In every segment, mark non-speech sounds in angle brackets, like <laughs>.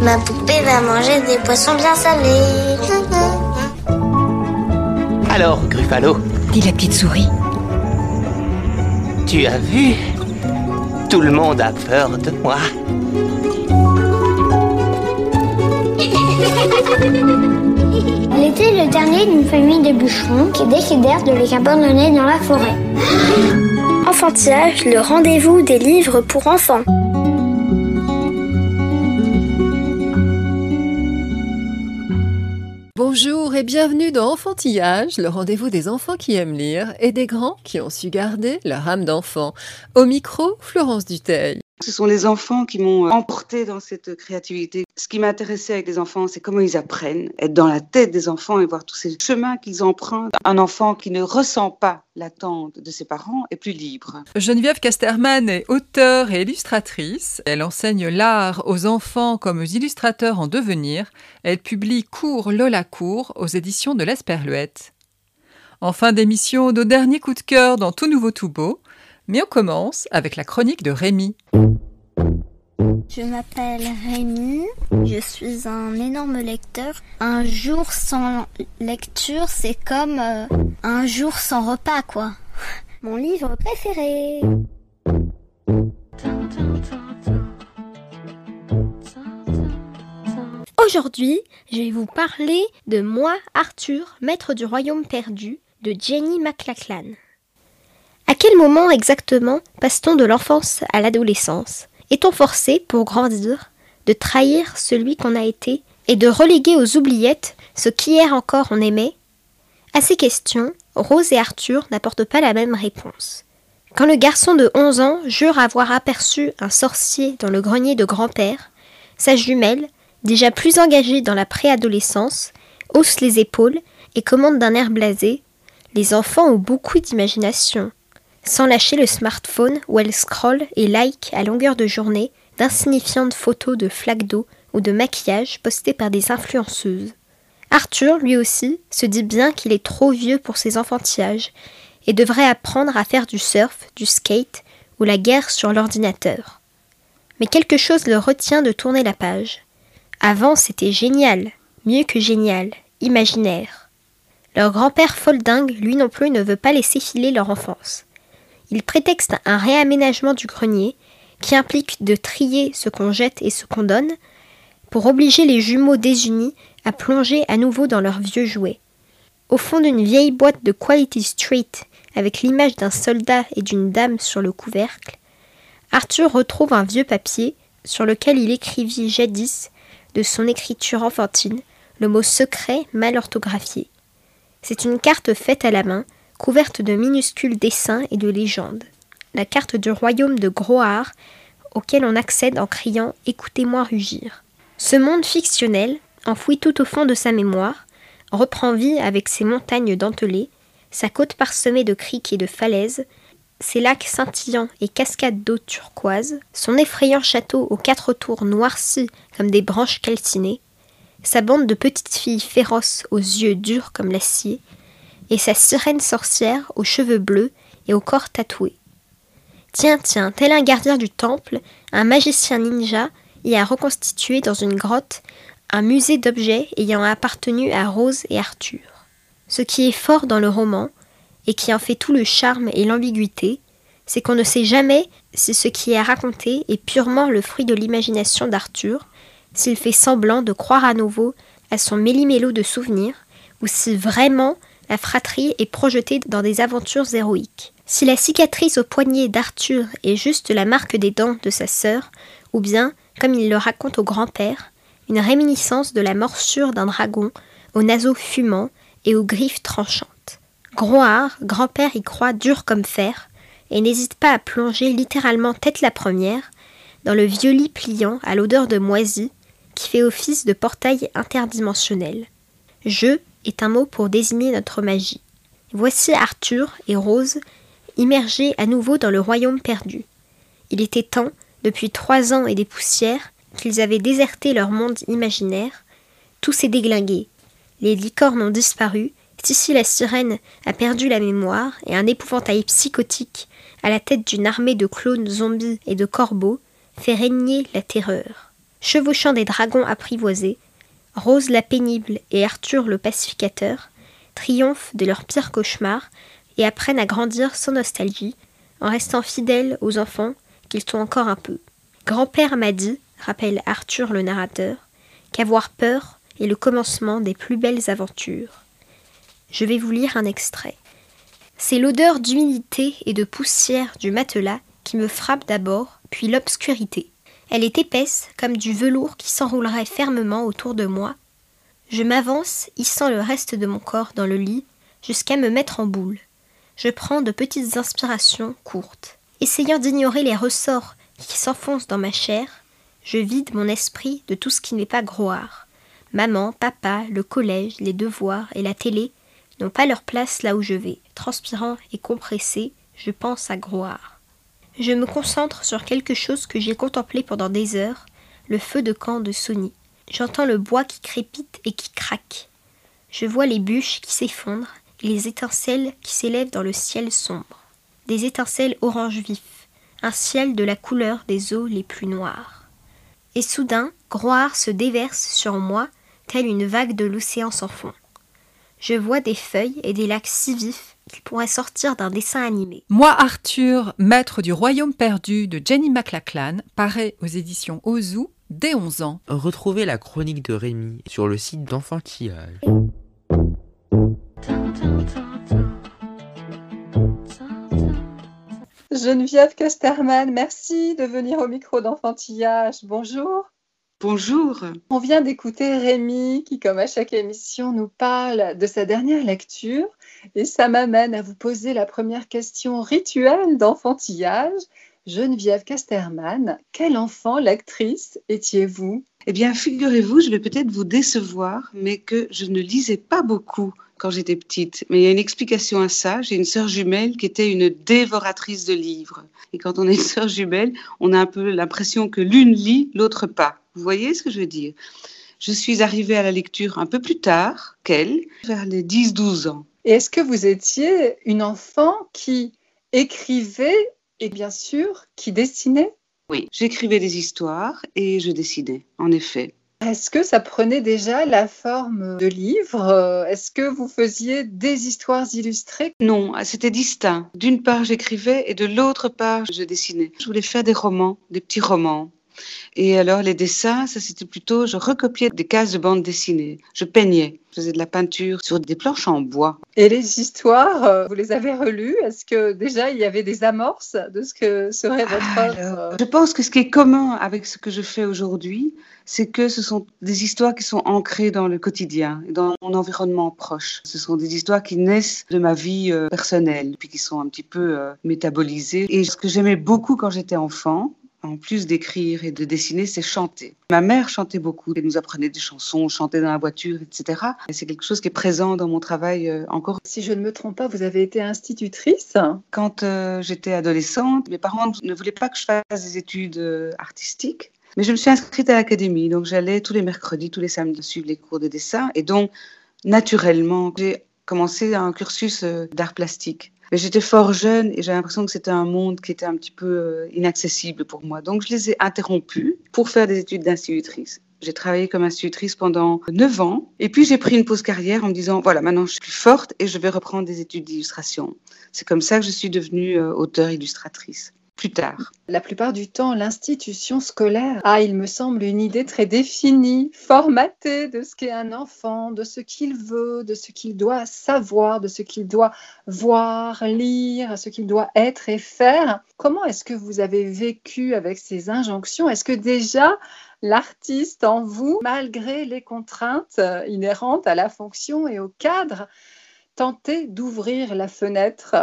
Ma poupée va manger des poissons bien salés. Alors, Gruffalo, dit la petite souris. tu as vu? Tout le monde a peur de moi. Elle était le dernier d'une famille de bûcherons qui décidèrent de les abandonner dans la forêt. Enfantillage, le rendez-vous des livres pour enfants. Bonjour et bienvenue dans Enfantillage, le rendez-vous des enfants qui aiment lire et des grands qui ont su garder leur âme d'enfant. Au micro, Florence Duteil. Ce sont les enfants qui m'ont emporté dans cette créativité. Ce qui m'intéressait avec les enfants, c'est comment ils apprennent, être dans la tête des enfants et voir tous ces chemins qu'ils empruntent. Un enfant qui ne ressent pas l'attente de ses parents est plus libre. Geneviève Casterman est auteure et illustratrice. Elle enseigne l'art aux enfants comme aux illustrateurs en devenir. Elle publie Cours Lola Cours aux éditions de l'Esperluette. En fin d'émission, nos derniers coups de cœur dans Tout Nouveau Tout Beau. Mais on commence avec la chronique de Rémi. Je m'appelle Rémi, je suis un énorme lecteur. Un jour sans lecture, c'est comme euh, un jour sans repas, quoi. Mon livre préféré. Aujourd'hui, je vais vous parler de Moi, Arthur, maître du royaume perdu, de Jenny McLachlan. Moment exactement passe-t-on de l'enfance à l'adolescence? Est-on forcé, pour grandir, de trahir celui qu'on a été et de reléguer aux oubliettes ce qu'hier encore on aimait? À ces questions, Rose et Arthur n'apportent pas la même réponse. Quand le garçon de 11 ans jure avoir aperçu un sorcier dans le grenier de grand-père, sa jumelle, déjà plus engagée dans la préadolescence, hausse les épaules et commande d'un air blasé Les enfants ont beaucoup d'imagination. Sans lâcher le smartphone où elle scrolle et like à longueur de journée d'insignifiantes photos de flaques d'eau ou de maquillage postées par des influenceuses. Arthur, lui aussi, se dit bien qu'il est trop vieux pour ses enfantillages et devrait apprendre à faire du surf, du skate ou la guerre sur l'ordinateur. Mais quelque chose le retient de tourner la page. Avant, c'était génial, mieux que génial, imaginaire. Leur grand-père foldingue, lui non plus, ne veut pas laisser filer leur enfance. Il prétexte un réaménagement du grenier, qui implique de trier ce qu'on jette et ce qu'on donne, pour obliger les jumeaux désunis à plonger à nouveau dans leurs vieux jouets. Au fond d'une vieille boîte de Quality Street, avec l'image d'un soldat et d'une dame sur le couvercle, Arthur retrouve un vieux papier sur lequel il écrivit jadis, de son écriture enfantine, le mot secret mal orthographié. C'est une carte faite à la main, couverte de minuscules dessins et de légendes. La carte du royaume de Groar, auquel on accède en criant Écoutez-moi rugir. Ce monde fictionnel, enfoui tout au fond de sa mémoire, reprend vie avec ses montagnes dentelées, sa côte parsemée de criques et de falaises, ses lacs scintillants et cascades d'eau turquoise, son effrayant château aux quatre tours noircis comme des branches calcinées, sa bande de petites filles féroces aux yeux durs comme l'acier, et sa sirène sorcière aux cheveux bleus et au corps tatoué. Tiens, tiens, tel un gardien du temple, un magicien ninja y a reconstitué dans une grotte un musée d'objets ayant appartenu à Rose et Arthur. Ce qui est fort dans le roman, et qui en fait tout le charme et l'ambiguïté, c'est qu'on ne sait jamais si ce qui est raconté est purement le fruit de l'imagination d'Arthur, s'il fait semblant de croire à nouveau à son méli-mélo de souvenirs, ou si vraiment la fratrie est projetée dans des aventures héroïques. Si la cicatrice au poignet d'Arthur est juste la marque des dents de sa sœur, ou bien, comme il le raconte au grand-père, une réminiscence de la morsure d'un dragon aux naseaux fumants et aux griffes tranchantes. Groard, grand-père y croit dur comme fer, et n'hésite pas à plonger littéralement tête la première dans le vieux lit pliant à l'odeur de moisi qui fait office de portail interdimensionnel. Je est un mot pour désigner notre magie. Voici Arthur et Rose immergés à nouveau dans le royaume perdu. Il était temps, depuis trois ans et des poussières, qu'ils avaient déserté leur monde imaginaire. Tout s'est déglingué. Les licornes ont disparu Sissi la sirène a perdu la mémoire et un épouvantail psychotique, à la tête d'une armée de clones zombies et de corbeaux, fait régner la terreur. Chevauchant des dragons apprivoisés, Rose la pénible et Arthur le pacificateur triomphent de leur pire cauchemar et apprennent à grandir sans nostalgie, en restant fidèles aux enfants qu'ils sont encore un peu. Grand-père m'a dit, rappelle Arthur le narrateur, qu'avoir peur est le commencement des plus belles aventures. Je vais vous lire un extrait. C'est l'odeur d'humidité et de poussière du matelas qui me frappe d'abord, puis l'obscurité. Elle est épaisse comme du velours qui s'enroulerait fermement autour de moi. Je m'avance, hissant le reste de mon corps dans le lit, jusqu'à me mettre en boule. Je prends de petites inspirations courtes. Essayant d'ignorer les ressorts qui s'enfoncent dans ma chair, je vide mon esprit de tout ce qui n'est pas groire. Maman, papa, le collège, les devoirs et la télé n'ont pas leur place là où je vais. Transpirant et compressé, je pense à Groire. Je me concentre sur quelque chose que j'ai contemplé pendant des heures, le feu de camp de Sony. J'entends le bois qui crépite et qui craque. Je vois les bûches qui s'effondrent et les étincelles qui s'élèvent dans le ciel sombre. Des étincelles orange vif, un ciel de la couleur des eaux les plus noires. Et soudain, Groire se déverse sur moi, telle une vague de l'océan sans fond je vois des feuilles et des lacs si vifs qu'ils pourraient sortir d'un dessin animé. Moi, Arthur, maître du royaume perdu de Jenny McLachlan, paraît aux éditions Ozu dès 11 ans. Retrouvez la chronique de Rémi sur le site d'enfantillage. Geneviève Casterman, merci de venir au micro d'enfantillage. Bonjour. Bonjour. On vient d'écouter Rémi qui, comme à chaque émission, nous parle de sa dernière lecture et ça m'amène à vous poser la première question rituelle d'enfantillage. Geneviève Casterman, quel enfant, l'actrice, étiez-vous? Eh bien, figurez-vous, je vais peut-être vous décevoir, mais que je ne lisais pas beaucoup quand j'étais petite. Mais il y a une explication à ça. J'ai une sœur jumelle qui était une dévoratrice de livres. Et quand on est une <laughs> sœur jumelle, on a un peu l'impression que l'une lit, l'autre pas. Vous voyez ce que je veux dire? Je suis arrivée à la lecture un peu plus tard qu'elle, vers les 10-12 ans. Et est-ce que vous étiez une enfant qui écrivait et bien sûr qui dessinait? Oui, j'écrivais des histoires et je dessinais, en effet. Est-ce que ça prenait déjà la forme de livres Est-ce que vous faisiez des histoires illustrées? Non, c'était distinct. D'une part, j'écrivais et de l'autre part, je dessinais. Je voulais faire des romans, des petits romans. Et alors, les dessins, ça c'était plutôt, je recopiais des cases de bande dessinée. Je peignais. Je faisais de la peinture sur des planches en bois. Et les histoires, euh, vous les avez relues? Est-ce que déjà il y avait des amorces de ce que serait votre œuvre? Je pense que ce qui est commun avec ce que je fais aujourd'hui, c'est que ce sont des histoires qui sont ancrées dans le quotidien, dans mon environnement proche. Ce sont des histoires qui naissent de ma vie euh, personnelle, puis qui sont un petit peu euh, métabolisées. Et ce que j'aimais beaucoup quand j'étais enfant, en plus d'écrire et de dessiner, c'est chanter. Ma mère chantait beaucoup, elle nous apprenait des chansons, chantait dans la voiture, etc. Et c'est quelque chose qui est présent dans mon travail euh, encore. Si je ne me trompe pas, vous avez été institutrice Quand euh, j'étais adolescente, mes parents ne voulaient pas que je fasse des études euh, artistiques. Mais je me suis inscrite à l'académie, donc j'allais tous les mercredis, tous les samedis suivre les cours de dessin. Et donc, naturellement, j'ai commencé un cursus d'art plastique. Mais j'étais fort jeune et j'avais l'impression que c'était un monde qui était un petit peu euh, inaccessible pour moi. Donc je les ai interrompus pour faire des études d'institutrice. J'ai travaillé comme institutrice pendant 9 ans et puis j'ai pris une pause carrière en me disant voilà maintenant je suis forte et je vais reprendre des études d'illustration. C'est comme ça que je suis devenue euh, auteur illustratrice plus tard. La plupart du temps, l'institution scolaire a, il me semble, une idée très définie, formatée de ce qu'est un enfant, de ce qu'il veut, de ce qu'il doit savoir, de ce qu'il doit voir, lire, ce qu'il doit être et faire. Comment est-ce que vous avez vécu avec ces injonctions? Est-ce que déjà l'artiste en vous, malgré les contraintes inhérentes à la fonction et au cadre, tentait d'ouvrir la fenêtre?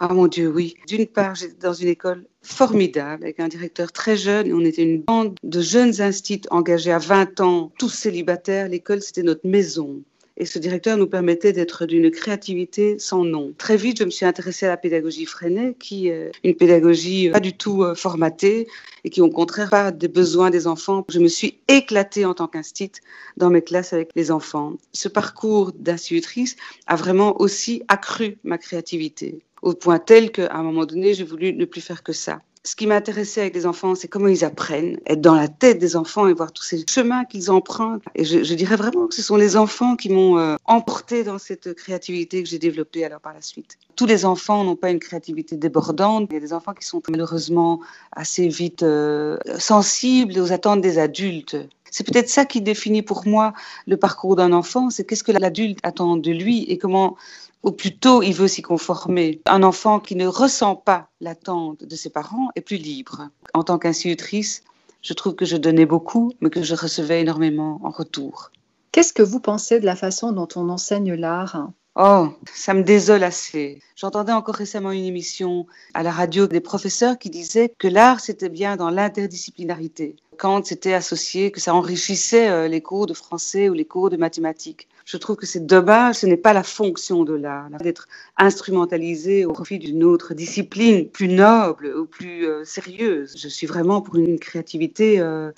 Ah mon Dieu, oui. D'une part, j'étais dans une école formidable avec un directeur très jeune. On était une bande de jeunes instituts engagés à 20 ans, tous célibataires. L'école, c'était notre maison. Et ce directeur nous permettait d'être d'une créativité sans nom. Très vite, je me suis intéressée à la pédagogie freinée, qui est une pédagogie pas du tout euh, formatée et qui, au contraire, pas des besoins des enfants. Je me suis éclatée en tant qu'instite dans mes classes avec les enfants. Ce parcours d'institutrice a vraiment aussi accru ma créativité, au point tel qu'à un moment donné, j'ai voulu ne plus faire que ça ce qui m'intéressait avec les enfants, c'est comment ils apprennent, être dans la tête des enfants et voir tous ces chemins qu'ils empruntent. Et je, dirais vraiment que ce sont les enfants qui m'ont euh, emporté dans cette créativité que j'ai développée alors par la suite. Tous les enfants n'ont pas une créativité débordante. Il y a des enfants qui sont malheureusement assez vite euh, sensibles aux attentes des adultes. C'est peut-être ça qui définit pour moi le parcours d'un enfant, c'est qu'est-ce que l'adulte attend de lui et comment ou plutôt il veut s'y conformer. Un enfant qui ne ressent pas l'attente de ses parents est plus libre. En tant qu'institutrice, je trouve que je donnais beaucoup, mais que je recevais énormément en retour. Qu'est-ce que vous pensez de la façon dont on enseigne l'art? Oh, ça me désole assez. J'entendais encore récemment une émission à la radio des professeurs qui disaient que l'art, c'était bien dans l'interdisciplinarité. Quand c'était associé, que ça enrichissait euh, les cours de français ou les cours de mathématiques. Je trouve que c'est dommage, ce n'est pas la fonction de l'art, d'être instrumentalisé au profit d'une autre discipline plus noble ou plus euh, sérieuse. Je suis vraiment pour une créativité euh,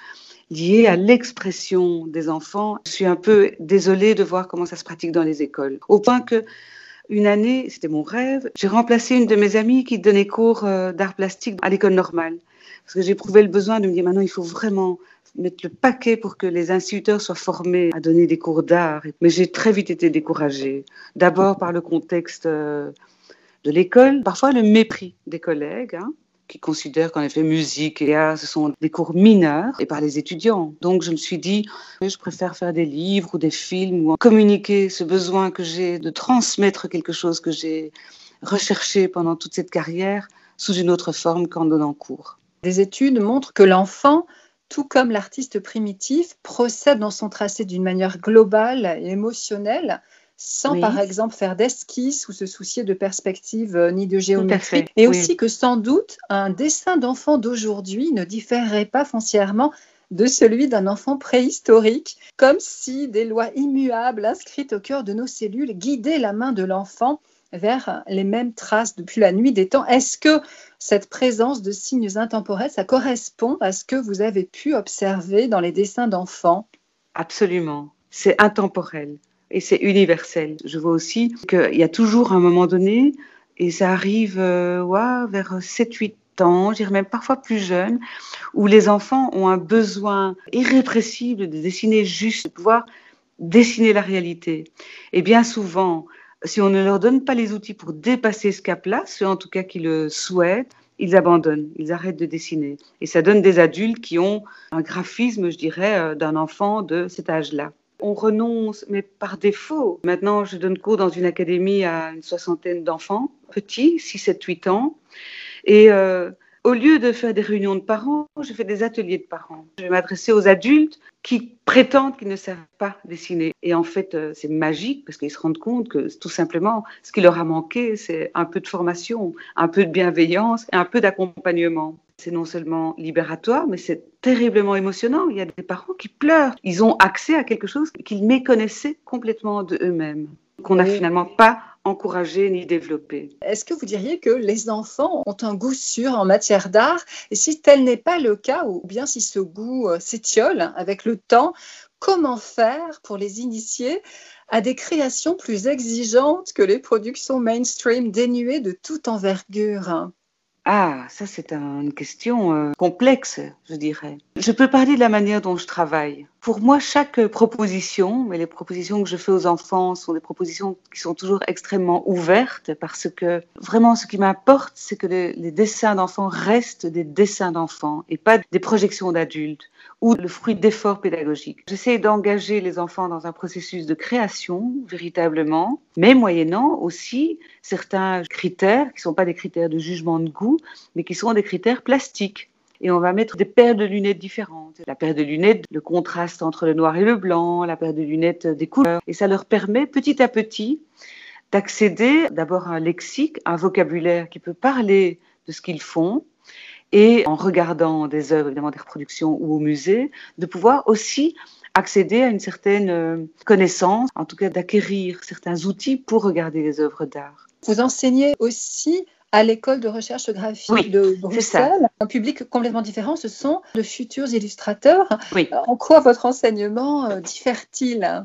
liée à l'expression des enfants. Je suis un peu désolée de voir comment ça se pratique dans les écoles. Au point que une année, c'était mon rêve, j'ai remplacé une de mes amies qui donnait cours euh, d'art plastique à l'école normale. Parce que j'éprouvais le besoin de me dire maintenant, il faut vraiment mettre le paquet pour que les instituteurs soient formés à donner des cours d'art. Mais j'ai très vite été découragée. D'abord par le contexte euh, de l'école, parfois le mépris des collègues. Hein qui considèrent qu'en effet musique et art, ce sont des cours mineurs, et par les étudiants. Donc je me suis dit, je préfère faire des livres ou des films ou communiquer ce besoin que j'ai de transmettre quelque chose que j'ai recherché pendant toute cette carrière sous une autre forme qu'en donnant cours. Des études montrent que l'enfant tout comme l'artiste primitif, procède dans son tracé d'une manière globale et émotionnelle, sans par exemple faire d'esquisse ou se soucier de perspective euh, ni de géométrie. Et aussi que sans doute, un dessin d'enfant d'aujourd'hui ne différerait pas foncièrement de celui d'un enfant préhistorique, comme si des lois immuables inscrites au cœur de nos cellules guidaient la main de l'enfant vers les mêmes traces depuis la nuit des temps. Est-ce que cette présence de signes intemporels, ça correspond à ce que vous avez pu observer dans les dessins d'enfants? Absolument. C'est intemporel et c'est universel. Je vois aussi qu'il y a toujours un moment donné, et ça arrive euh, vers 7-8 ans, je dirais même parfois plus jeune, où les enfants ont un besoin irrépressible de dessiner juste, de pouvoir dessiner la réalité. Et bien souvent, si on ne leur donne pas les outils pour dépasser ce cap-là, ceux en tout cas qui le souhaitent, ils abandonnent, ils arrêtent de dessiner. Et ça donne des adultes qui ont un graphisme, je dirais, euh, d'un enfant de cet âge-là. On renonce, mais par défaut. Maintenant, je donne cours dans une académie à une soixantaine d'enfants, petits, 6, 7, 8 ans. Et euh, au lieu de faire des réunions de parents, je fais des ateliers de parents. Je vais m'adresser aux adultes qui prétendent qu'ils ne savent pas dessiner. Et en fait, euh, c'est magique parce qu'ils se rendent compte que tout simplement, ce qui leur a manqué, c'est un peu de formation, un peu de bienveillance et un peu d'accompagnement. C'est non seulement libératoire, mais c'est terriblement émotionnant. Il y a des parents qui pleurent. Ils ont accès à quelque chose qu'ils méconnaissaient complètement de eux-mêmes, qu'on n'a finalement pas encourager ni développer. Est-ce que vous diriez que les enfants ont un goût sûr en matière d'art? Et si tel n'est pas le cas, ou bien si ce goût euh, s'étiole avec le temps, comment faire pour les initier à des créations plus exigeantes que les productions mainstream dénuées de toute envergure? Ah, ça c'est une question euh, complexe, je dirais. Je peux parler de la manière dont je travaille. Pour moi, chaque proposition, mais les propositions que je fais aux enfants sont des propositions qui sont toujours extrêmement ouvertes parce que vraiment ce qui m'importe, c'est que les, les dessins d'enfants restent des dessins d'enfants et pas des projections d'adultes ou le fruit d'efforts pédagogiques. J'essaie d'engager les enfants dans un processus de création véritablement, mais moyennant aussi certains critères qui ne sont pas des critères de jugement de goût, mais qui sont des critères plastiques. Et on va mettre des paires de lunettes différentes. La paire de lunettes, le contraste entre le noir et le blanc, la paire de lunettes des couleurs. Et ça leur permet petit à petit d'accéder d'abord à un lexique, un vocabulaire qui peut parler de ce qu'ils font, et en regardant des œuvres, évidemment des reproductions ou au musée, de pouvoir aussi accéder à une certaine euh, connaissance, en tout cas d'acquérir certains outils pour regarder les œuvres d'art. Vous enseignez aussi à l'école de recherche graphique de Bruxelles. Un public complètement différent, ce sont de futurs illustrateurs. Oui. En quoi votre enseignement euh, diffère-t-il?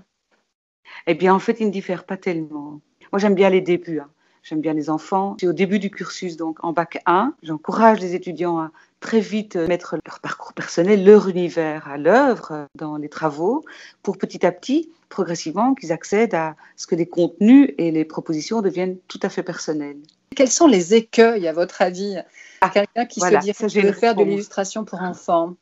Eh bien, en fait, il ne diffère pas tellement. Moi, j'aime bien les débuts. Hein. J'aime bien les enfants. C'est au début du cursus, donc en bac 1. J'encourage les étudiants à très vite mettre leur parcours personnel, leur univers à l'œuvre dans les travaux, pour petit à petit, progressivement, qu'ils accèdent à ce que les contenus et les propositions deviennent tout à fait personnels. Quels sont les écueils, à votre avis, à quelqu'un qui se dit veut faire de l'illustration pour enfants?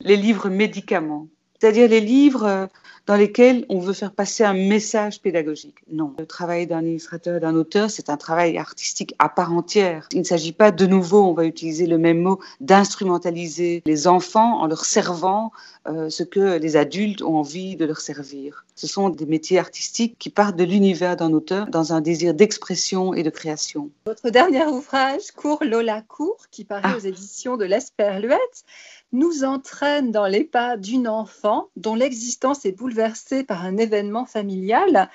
Les livres médicaments, c'est-à-dire les livres dans lesquels on veut faire passer un message pédagogique. Non, le travail d'un illustrateur et d'un auteur, c'est un travail artistique à part entière. Il ne s'agit pas de nouveau, on va utiliser le même mot, d'instrumentaliser les enfants en leur servant euh, ce que les adultes ont envie de leur servir. Ce sont des métiers artistiques qui partent de l'univers d'un auteur dans un désir d'expression et de création. Votre dernier ouvrage, Cours Lola Cours, qui paraît ah. aux éditions de l'Esperluette, nous entraîne dans les pas d'une enfant dont l'existence est bouleversée par un événement familial.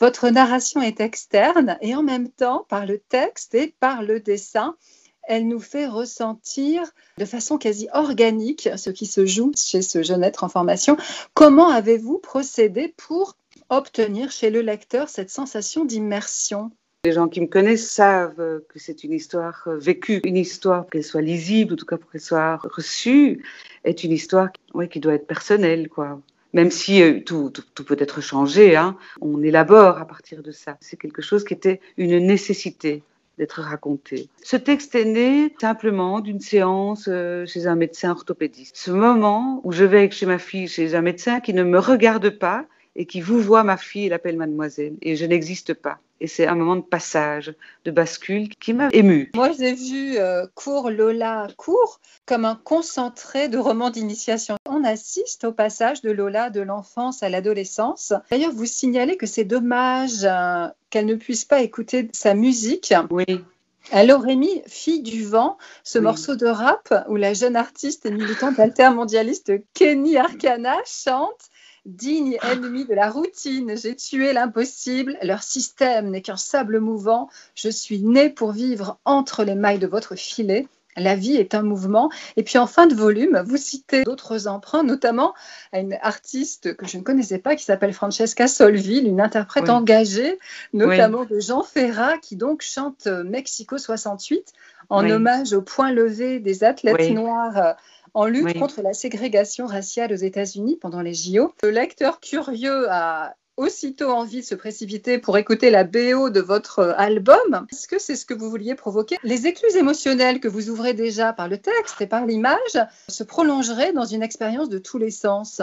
Votre narration est externe et en même temps, par le texte et par le dessin, elle nous fait ressentir de façon quasi organique ce qui se joue chez ce jeune être en formation. Comment avez-vous procédé pour obtenir chez le lecteur cette sensation d'immersion? Les gens qui me connaissent savent que c'est une histoire euh, vécue, une histoire, qu'elle soit lisible, en tout cas pour qu'elle soit reçue, est une histoire qui doit être personnelle. Quoi. Même si euh, tout, peut être changé, hein, on élabore à partir de ça. C'est quelque chose qui était une nécessité d'être raconté. Ce texte est né simplement d'une séance euh, chez un médecin orthopédiste. Ce moment où je vais chez ma fille chez un médecin qui ne me regarde pas et qui vous voit ma fille et l'appelle mademoiselle et je n'existe pas. Et c'est un moment de passage, de bascule qui m'a émue. Moi, j'ai vu euh, Cours Lola Cours comme un concentré de roman d'initiation. On assiste au passage de Lola de l'enfance à l'adolescence. D'ailleurs, vous signalez que c'est dommage euh, qu'elle ne puisse pas écouter sa musique. Oui. Elle aurait mis Fille du vent, ce morceau de rap où la jeune artiste et militante altermondialiste Kenny Arcana chante digne ennemi de la routine. J'ai tué l'impossible. Leur système n'est qu'un sable mouvant. Je suis né pour vivre entre les mailles de votre filet. La vie est un mouvement. Et puis en fin de volume, vous citez d'autres emprunts, notamment à une artiste que je ne connaissais pas qui s'appelle Francesca Solville, une interprète engagée, notamment de Jean Ferrat, qui donc chante Mexico 68 en hommage au point levé des athlètes noirs en lutte contre la ségrégation raciale aux États-Unis pendant les JO. Le lecteur curieux a aussitôt envie de se précipiter pour écouter la BO de votre album. Est-ce que c'est ce que vous vouliez provoquer? Les écluses émotionnelles que vous ouvrez déjà par le texte et par l'image se prolongeraient dans une expérience de tous les sens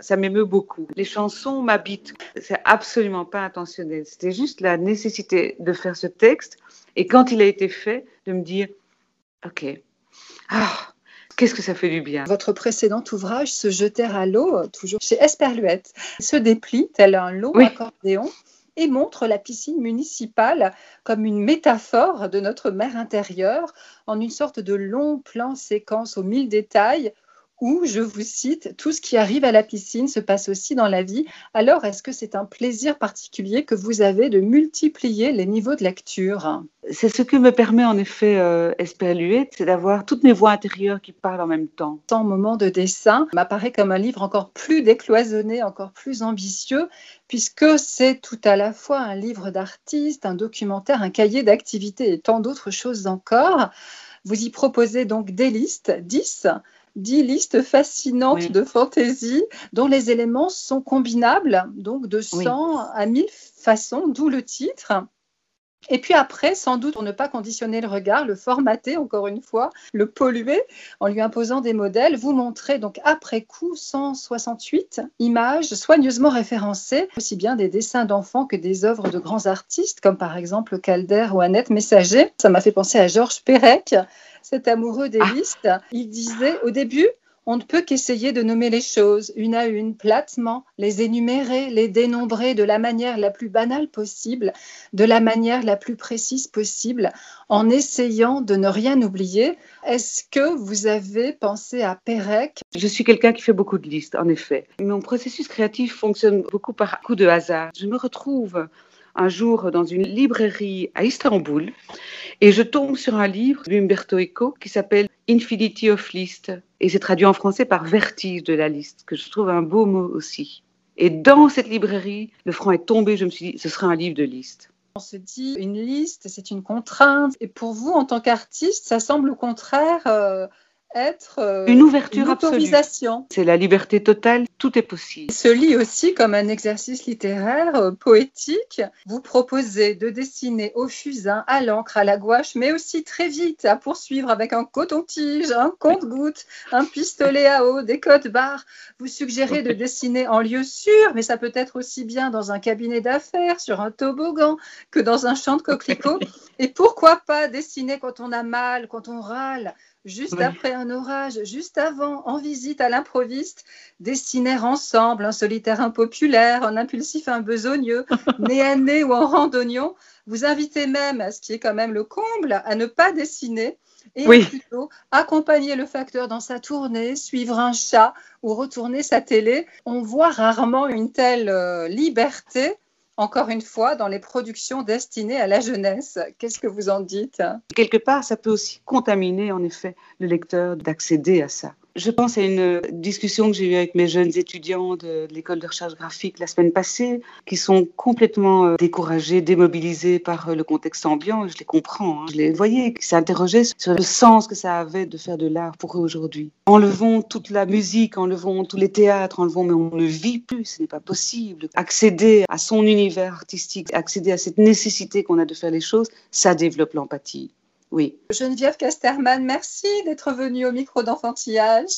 ça m'émeut beaucoup. Les chansons m'habitent. C'est absolument pas intentionnel. C'était juste la nécessité de faire ce texte et quand il a été fait, de me dire, OK, ah, Qu'est-ce que ça fait du bien. Votre précédent ouvrage, Se jeter à l'eau, toujours chez Esperluette, se déplie tel un long accordéon et montre la piscine municipale comme une métaphore de notre mer intérieure en une sorte de long plan séquence aux mille détails où, je vous cite, tout ce qui arrive à la piscine se passe aussi dans la vie. Alors, est-ce que c'est un plaisir particulier que vous avez de multiplier les niveaux de lecture? C'est ce que me permet en effet euh, c'est d'avoir toutes mes voix intérieures qui parlent en même temps. Tant moment de dessin m'apparaît comme un livre encore plus décloisonné, encore plus ambitieux, puisque c'est tout à la fois un livre d'artiste, un documentaire, un cahier d'activités et tant d'autres choses encore. Vous y proposez donc des listes, 10, dix listes fascinantes de fantaisie dont les éléments sont combinables, donc de 100 à 1000 façons, d'où le titre. Et puis après, sans doute pour ne pas conditionner le regard, le formater encore une fois, le polluer en lui imposant des modèles, vous montrez donc après coup 168 images soigneusement référencées, aussi bien des dessins d'enfants que des œuvres de grands artistes, comme par exemple Calder ou Annette Messager. Ça m'a fait penser à Georges Perec, cet amoureux des ah. listes. Il disait au début, on ne peut qu'essayer de nommer les choses une à une, platement, les énumérer, les dénombrer de la manière la plus banale possible, de la manière la plus précise possible, en essayant de ne rien oublier. Est-ce que vous avez pensé à Pérec? Je suis quelqu'un qui fait beaucoup de listes, en effet. Mon processus créatif fonctionne beaucoup par coup de hasard. Je me retrouve un jour dans une librairie à Istanbul et je tombe sur un livre d'Umberto Eco qui s'appelle Infinity of List et c'est traduit en français par vertige de la liste, que je trouve un beau mot aussi. Et dans cette librairie, le franc est tombé, je me suis dit, ce serait un livre de liste. On se dit, une liste, c'est une contrainte. Et pour vous, en tant qu'artiste, ça semble au contraire euh, être euh, une ouverture une autorisation. C'est la liberté totale, tout est possible. Il se lit aussi comme un exercice littéraire euh, poétique. Vous proposez de dessiner au fusain, à l'encre, à la gouache, mais aussi très vite à poursuivre avec un coton-tige, un compte-goutte, un pistolet à eau, des codes barres. Vous suggérez de dessiner en lieu sûr, mais ça peut être aussi bien dans un cabinet d'affaires, sur un toboggan, que dans un champ de coquelicots. Et pourquoi pas dessiner quand on a mal, quand on râle? Juste après un orage, juste avant, en visite à l'improviste, dessinèrent ensemble un solitaire impopulaire, un impulsif un besogneux, <laughs> né à nez ou en randonnion. Vous invitez même, ce qui est quand même le comble, à ne pas dessiner et plutôt accompagner le facteur dans sa tournée, suivre un chat ou retourner sa télé. On voit rarement une telle euh, liberté encore une fois, dans les productions destinées à la jeunesse. Qu'est-ce que vous en dites? Quelque part, ça peut aussi contaminer, en effet, le lecteur d'accéder à ça. Je pense à une discussion que j'ai eue avec mes jeunes étudiants de l'école de recherche graphique la semaine passée, qui sont complètement euh, découragés, démobilisés par euh, le contexte ambiant. Je les comprends. Hein. Je les voyais qui s'interrogeaient sur le sens que ça avait de faire de l'art pour eux aujourd'hui. Enlevons toute la musique, enlevons tous les théâtres, enlevons, mais on ne vit plus. Ce n'est pas possible. Accéder à son univers artistique, accéder à cette nécessité qu'on a de faire les choses, ça développe l'empathie. Oui. Geneviève Casterman, merci d'être venue au micro d'enfantillage.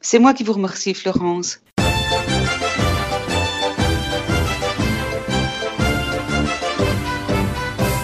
C'est moi qui vous remercie, Florence.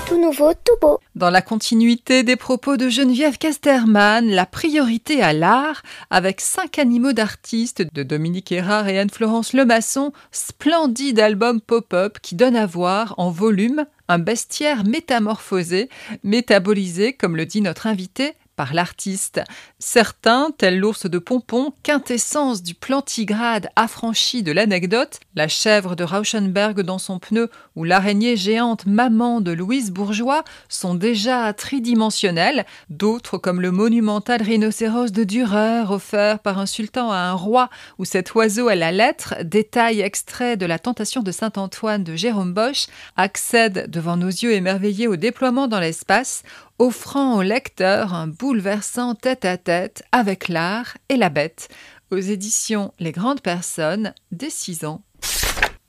Tout nouveau, tout beau. Dans la continuité des propos de Geneviève Casterman, la priorité à l'art, avec cinq animaux d'artistes de Dominique Erard et Anne-Florence Lemasson, splendide album pop-up qui donne à voir en volume un bestiaire métamorphosé, métabolisé, comme le dit notre invité, par l'artiste. Certains, tel l'ours de Pompon, quintessence du plantigrade affranchi de l'anecdote, la chèvre de Rauschenberg dans son pneu ou l'araignée géante maman de Louise Bourgeois, sont déjà tridimensionnels. D'autres, comme le monumental rhinocéros de Dürer offert par un sultan à un roi, ou cet oiseau à la lettre, détail extrait de la tentation de Saint-Antoine de Jérôme Bosch, accèdent devant nos yeux émerveillés au déploiement dans l'espace, offrant au lecteur un bouleversant tête-à-tête avec l'art et la bête, aux éditions Les Grandes Personnes, des 6 ans.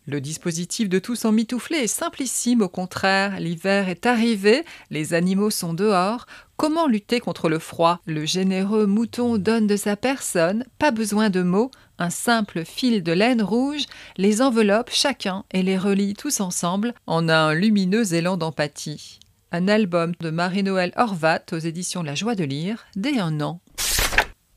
Le dispositif de tous en mitouflé est simplissime, au contraire, l'hiver est arrivé, les animaux sont dehors, comment lutter contre le froid? Le généreux mouton donne de sa personne, pas besoin de mots, un simple fil de laine rouge les enveloppe chacun et les relie tous ensemble en un lumineux élan d'empathie un album de Marie-Noël Horvat aux éditions La Joie de lire dès un an.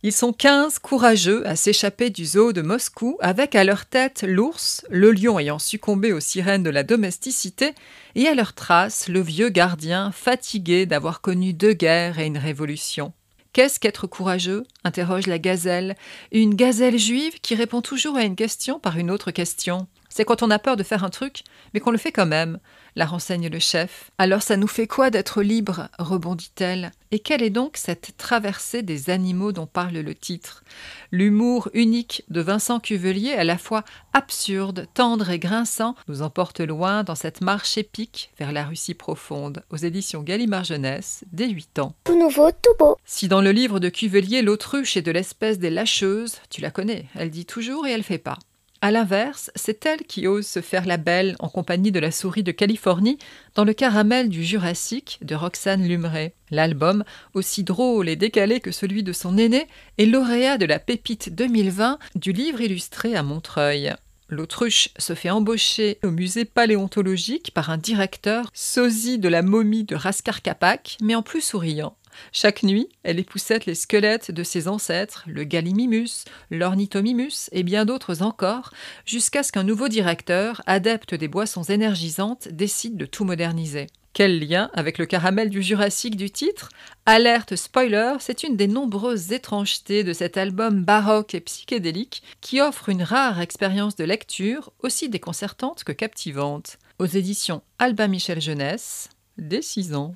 Ils sont quinze courageux à s'échapper du zoo de Moscou avec à leur tête l'ours, le lion ayant succombé aux sirènes de la domesticité, et à leur trace le vieux gardien fatigué d'avoir connu deux guerres et une révolution. Qu'est-ce qu'être courageux? interroge la gazelle, une gazelle juive qui répond toujours à une question par une autre question. C'est quand on a peur de faire un truc, mais qu'on le fait quand même la renseigne le chef. Alors ça nous fait quoi d'être libre rebondit-elle. Et quelle est donc cette traversée des animaux dont parle le titre? L'humour unique de Vincent Cuvelier, à la fois absurde, tendre et grinçant, nous emporte loin dans cette marche épique vers la Russie profonde, aux éditions Gallimard Jeunesse, dès 8 ans. Tout nouveau, tout beau. Si dans le livre de Cuvelier, l'autruche est de l'espèce des lâcheuses, tu la connais, elle dit toujours et elle fait pas. À l'inverse, c'est elle qui ose se faire la belle en compagnie de la souris de Californie dans le caramel du Jurassique de Roxane Lumray. L'album, aussi drôle et décalé que celui de son aîné, est lauréat de la Pépite 2020 du livre illustré à Montreuil. L'autruche se fait embaucher au musée paléontologique par un directeur sosie de la momie de Raskar Kapak, mais en plus souriant. Chaque nuit, elle époussette les squelettes de ses ancêtres, le Gallimimus, l'Ornithomimus et bien d'autres encore, jusqu'à ce qu'un nouveau directeur, adepte des boissons énergisantes, décide de tout moderniser. Quel lien avec le caramel du Jurassique du titre? Alerte spoiler, c'est une des nombreuses étrangetés de cet album baroque et psychédélique qui offre une rare expérience de lecture aussi déconcertante que captivante. Aux éditions Albin Michel Jeunesse, dès 6 ans.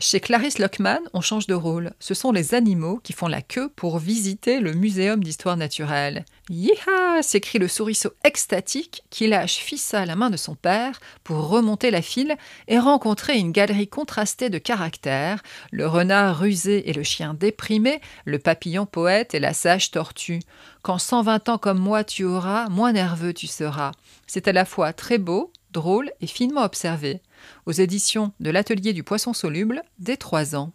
Chez Clarisse Lockman, on change de rôle. Ce sont les animaux qui font la queue pour visiter le Muséum d'histoire naturelle. Yiha s'écrie le souriceau extatique qui lâche Fissa la main de son père pour remonter la file et rencontrer une galerie contrastée de caractères le renard rusé et le chien déprimé, le papillon poète et la sage tortue. Quand 120 ans comme moi tu auras, moins nerveux tu seras. C'est à la fois très beau, drôle et finement observé aux éditions de l'Atelier du Poisson Soluble, dès trois ans.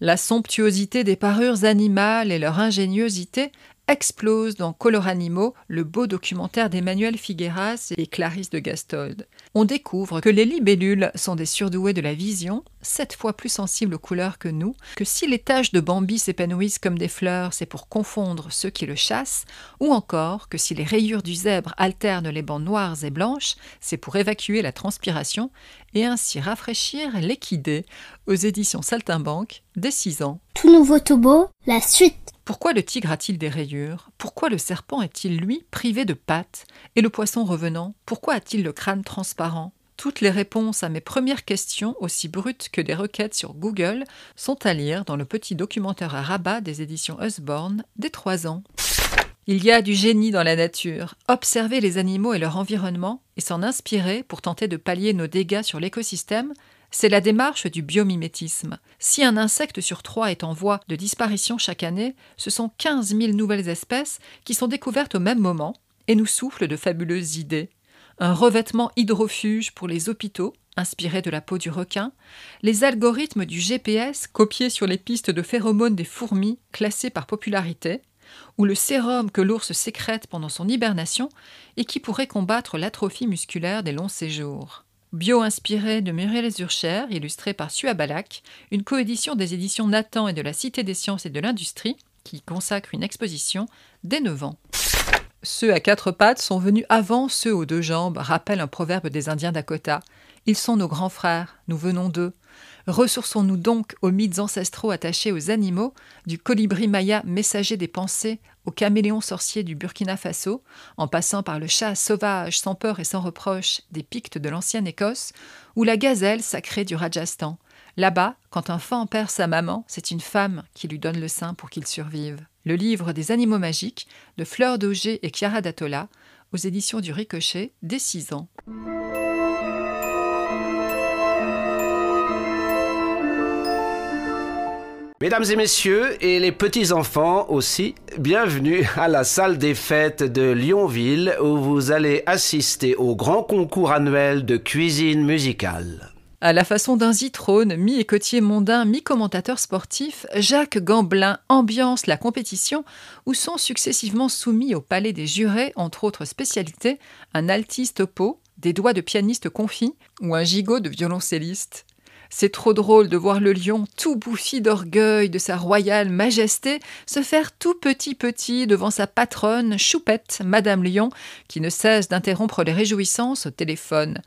La somptuosité des parures animales et leur ingéniosité explose dans Color Animaux, le beau documentaire d'Emmanuel Figueras et Clarisse de Gastold. On découvre que les libellules sont des surdoués de la vision, sept fois plus sensibles aux couleurs que nous, que si les taches de Bambi s'épanouissent comme des fleurs, c'est pour confondre ceux qui le chassent, ou encore que si les rayures du zèbre alternent les bandes noires et blanches, c'est pour évacuer la transpiration et ainsi rafraîchir l'équidé aux éditions Saltimbanque dès 6 ans. Tout nouveau Tobo, la suite. Pourquoi le tigre a-t-il des rayures? Pourquoi le serpent est-il, lui, privé de pattes? Et le poisson revenant, pourquoi a-t-il le crâne transparent? Toutes les réponses à mes premières questions, aussi brutes que des requêtes sur Google, sont à lire dans le petit documentaire à rabat des éditions Usborne des 3 ans. Il y a du génie dans la nature. Observer les animaux et leur environnement et s'en inspirer pour tenter de pallier nos dégâts sur l'écosystème, c'est la démarche du biomimétisme. Si un insecte sur trois est en voie de disparition chaque année, ce sont 15 000 nouvelles espèces qui sont découvertes au même moment et nous soufflent de fabuleuses idées. Un revêtement hydrofuge pour les hôpitaux, inspiré de la peau du requin, les algorithmes du GPS copiés sur les pistes de phéromones des fourmis classées par popularité, ou le sérum que l'ours sécrète pendant son hibernation et qui pourrait combattre l'atrophie musculaire des longs séjours. Bio-inspiré de Muriel Zurcher, illustré par Sua Balak, une coédition des éditions Nathan et de la Cité des sciences et de l'industrie, qui consacre une exposition dès 9 ans. Ceux à quatre pattes sont venus avant ceux aux deux jambes, rappelle un proverbe des Indiens Dakota. Ils sont nos grands frères, nous venons d'eux. Ressourçons-nous donc aux mythes ancestraux attachés aux animaux, du colibri maya messager des pensées au caméléon sorcier du Burkina Faso, en passant par le chat sauvage sans peur et sans reproche des Pictes de l'ancienne Écosse, ou la gazelle sacrée du Rajasthan. Là-bas, quand un fan perd sa maman, c'est une femme qui lui donne le sein pour qu'il survive. Le livre des animaux magiques de Fleur d'Auger et Chiara Datola, aux éditions du Ricochet, dès 6 ans. Mesdames et messieurs, et les petits-enfants aussi, bienvenue à la salle des fêtes de Lyonville où vous allez assister au grand concours annuel de cuisine musicale. À la façon d'un zitrone, mi-écotier mondain, mi-commentateur sportif, Jacques Gamblin ambiance la compétition où sont successivement soumis au palais des jurés, entre autres spécialités, un altiste pot, des doigts de pianiste confit ou un gigot de violoncelliste. C'est trop drôle de voir le lion, tout bouffi d'orgueil de sa royale majesté, se faire tout petit petit devant sa patronne, Choupette, Madame Lion, qui ne cesse d'interrompre les réjouissances au téléphone.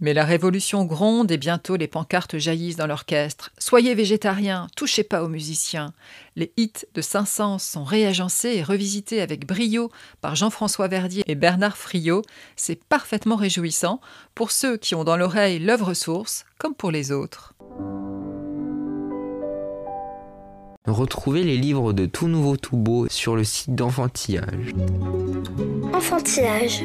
Mais la révolution gronde et bientôt les pancartes jaillissent dans l'orchestre. Soyez végétariens, touchez pas aux musiciens. Les hits de Saint-Saëns sont réagencés et revisités avec brio par Jean-François Verdier et Bernard Friot. C'est parfaitement réjouissant pour ceux qui ont dans l'oreille l'œuvre source comme pour les autres. Retrouvez les livres de Tout Nouveau Tout Beau sur le site d'Enfantillage. Enfantillage.